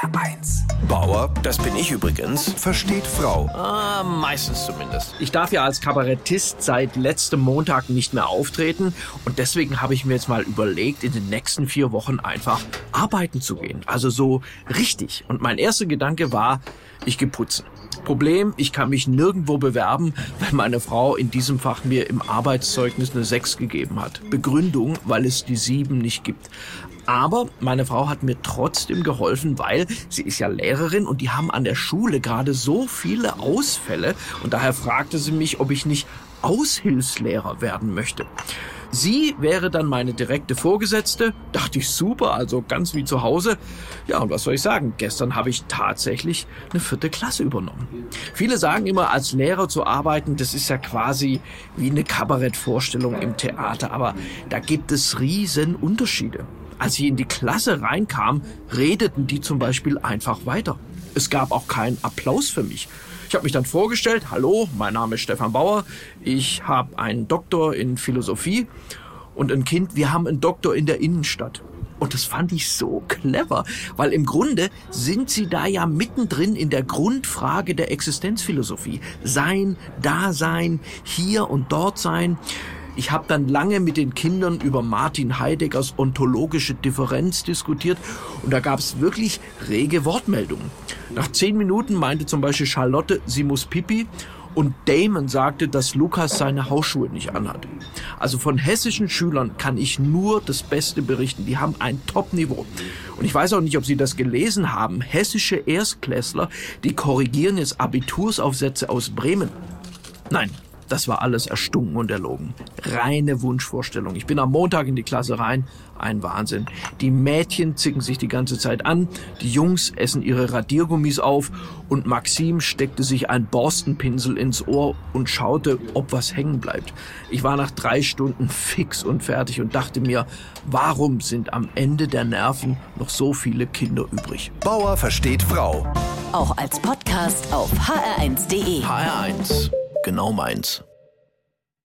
HR1. Bauer, das bin ich übrigens, versteht Frau. Ah, meistens zumindest. Ich darf ja als Kabarettist seit letztem Montag nicht mehr auftreten und deswegen habe ich mir jetzt mal überlegt, in den nächsten vier Wochen einfach arbeiten zu gehen. Also so richtig. Und mein erster Gedanke war, ich gehe putzen. Problem, ich kann mich nirgendwo bewerben, weil meine Frau in diesem Fach mir im Arbeitszeugnis eine 6 gegeben hat. Begründung, weil es die 7 nicht gibt. Aber meine Frau hat mir trotzdem geholfen, weil sie ist ja Lehrerin und die haben an der Schule gerade so viele Ausfälle und daher fragte sie mich, ob ich nicht Aushilfslehrer werden möchte. Sie wäre dann meine direkte Vorgesetzte. Dachte ich super, also ganz wie zu Hause. Ja, und was soll ich sagen? Gestern habe ich tatsächlich eine vierte Klasse übernommen. Viele sagen immer, als Lehrer zu arbeiten, das ist ja quasi wie eine Kabarettvorstellung im Theater. Aber da gibt es riesen Unterschiede. Als ich in die Klasse reinkam, redeten die zum Beispiel einfach weiter. Es gab auch keinen Applaus für mich. Ich habe mich dann vorgestellt, hallo, mein Name ist Stefan Bauer, ich habe einen Doktor in Philosophie und ein Kind, wir haben einen Doktor in der Innenstadt. Und das fand ich so clever, weil im Grunde sind sie da ja mittendrin in der Grundfrage der Existenzphilosophie. Sein, Dasein, hier und dort sein. Ich habe dann lange mit den Kindern über Martin Heideggers ontologische Differenz diskutiert und da gab es wirklich rege Wortmeldungen. Nach zehn Minuten meinte zum Beispiel Charlotte, sie muss pipi und Damon sagte, dass Lukas seine Hausschuhe nicht anhat. Also von hessischen Schülern kann ich nur das Beste berichten. Die haben ein Top-Niveau. Und ich weiß auch nicht, ob Sie das gelesen haben. Hessische Erstklässler, die korrigieren jetzt Abitursaufsätze aus Bremen. Nein, das war alles erstunken und erlogen. Reine Wunschvorstellung. Ich bin am Montag in die Klasse rein. Ein Wahnsinn. Die Mädchen zicken sich die ganze Zeit an, die Jungs essen ihre Radiergummis auf und Maxim steckte sich ein Borstenpinsel ins Ohr und schaute, ob was hängen bleibt. Ich war nach drei Stunden fix und fertig und dachte mir, warum sind am Ende der Nerven noch so viele Kinder übrig? Bauer versteht Frau. Auch als Podcast auf hr1.de. HR1. Genau meins.